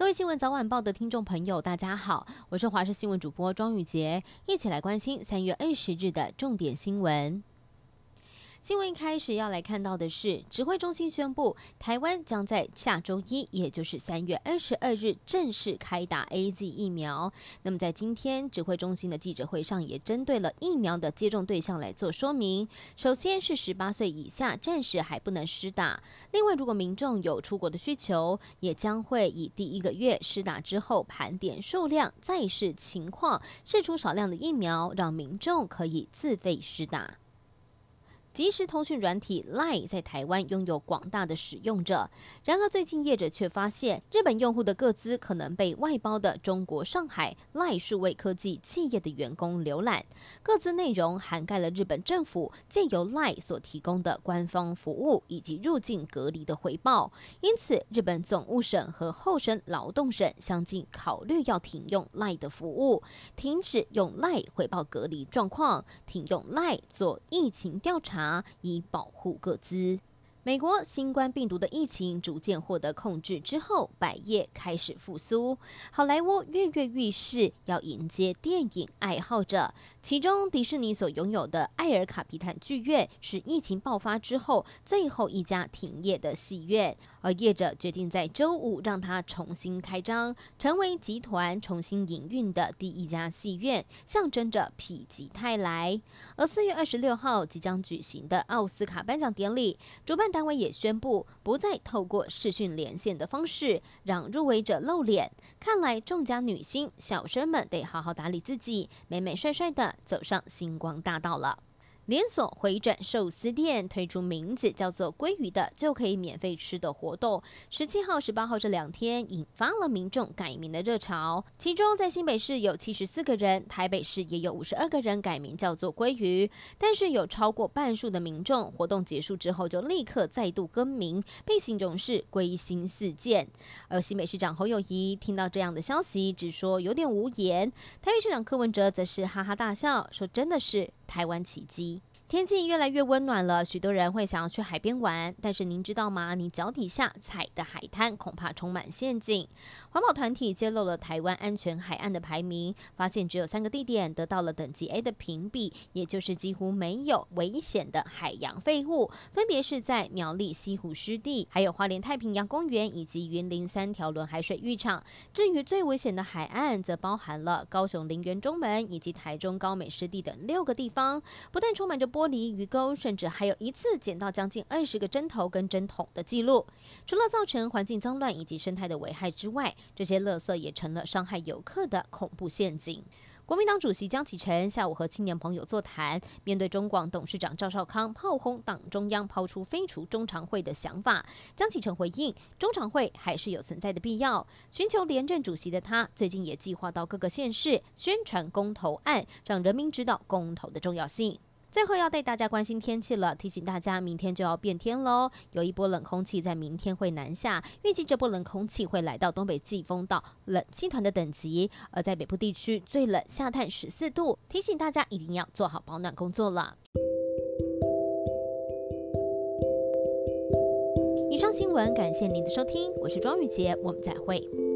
各位新闻早晚报的听众朋友，大家好，我是华视新闻主播庄宇杰，一起来关心三月二十日的重点新闻。新闻一开始要来看到的是，指挥中心宣布，台湾将在下周一，也就是三月二十二日正式开打 AZ 疫苗。那么在今天指挥中心的记者会上，也针对了疫苗的接种对象来做说明。首先是十八岁以下，暂时还不能施打。另外，如果民众有出国的需求，也将会以第一个月施打之后盘点数量，再视情况试出少量的疫苗，让民众可以自费施打。即时通讯软体 LINE 在台湾拥有广大的使用者，然而最近业者却发现，日本用户的个资可能被外包的中国上海 LINE 数位科技企业的员工浏览，个资内容涵盖了日本政府借由 LINE 所提供的官方服务以及入境隔离的回报，因此日本总务省和厚生劳动省相继考虑要停用 LINE 的服务，停止用 LINE 回报隔离状况，停用 LINE 做疫情调查。以保护各自。美国新冠病毒的疫情逐渐获得控制之后，百业开始复苏。好莱坞跃跃欲试，要迎接电影爱好者。其中，迪士尼所拥有的艾尔卡皮坦剧院是疫情爆发之后最后一家停业的戏院，而业者决定在周五让它重新开张，成为集团重新营运的第一家戏院，象征着否极泰来。而四月二十六号即将举行的奥斯卡颁奖典礼，主办单位也宣布不再透过视讯连线的方式让入围者露脸。看来众家女星小生们得好好打理自己，美美帅帅的走上星光大道了。连锁回转寿司店推出名字叫做“鲑鱼”的就可以免费吃的活动，十七号、十八号这两天引发了民众改名的热潮。其中，在新北市有七十四个人，台北市也有五十二个人改名叫做“鲑鱼”，但是有超过半数的民众活动结束之后就立刻再度更名，并形容是“归心似箭”。而新北市长侯友宜听到这样的消息，只说有点无言。台北市长柯文哲则是哈哈大笑，说：“真的是。”台湾奇迹。天气越来越温暖了，许多人会想要去海边玩。但是您知道吗？你脚底下踩的海滩恐怕充满陷阱。环保团体揭露了台湾安全海岸的排名，发现只有三个地点得到了等级 A 的评比，也就是几乎没有危险的海洋废物，分别是在苗栗西湖湿地、还有花莲太平洋公园以及云林三条轮海水浴场。至于最危险的海岸，则包含了高雄林园中门以及台中高美湿地等六个地方，不但充满着玻璃鱼钩，甚至还有一次捡到将近二十个针头跟针筒的记录。除了造成环境脏乱以及生态的危害之外，这些垃圾也成了伤害游客的恐怖陷阱。国民党主席江启臣下午和青年朋友座谈，面对中广董事长赵少康炮轰党中央抛出废除中常会的想法，江启臣回应：中常会还是有存在的必要。寻求连任主席的他，最近也计划到各个县市宣传公投案，让人民知道公投的重要性。最后要带大家关心天气了，提醒大家明天就要变天喽，有一波冷空气在明天会南下，预计这波冷空气会来到东北季风到冷气团的等级，而在北部地区最冷下探十四度，提醒大家一定要做好保暖工作了。以上新闻感谢您的收听，我是庄雨洁，我们再会。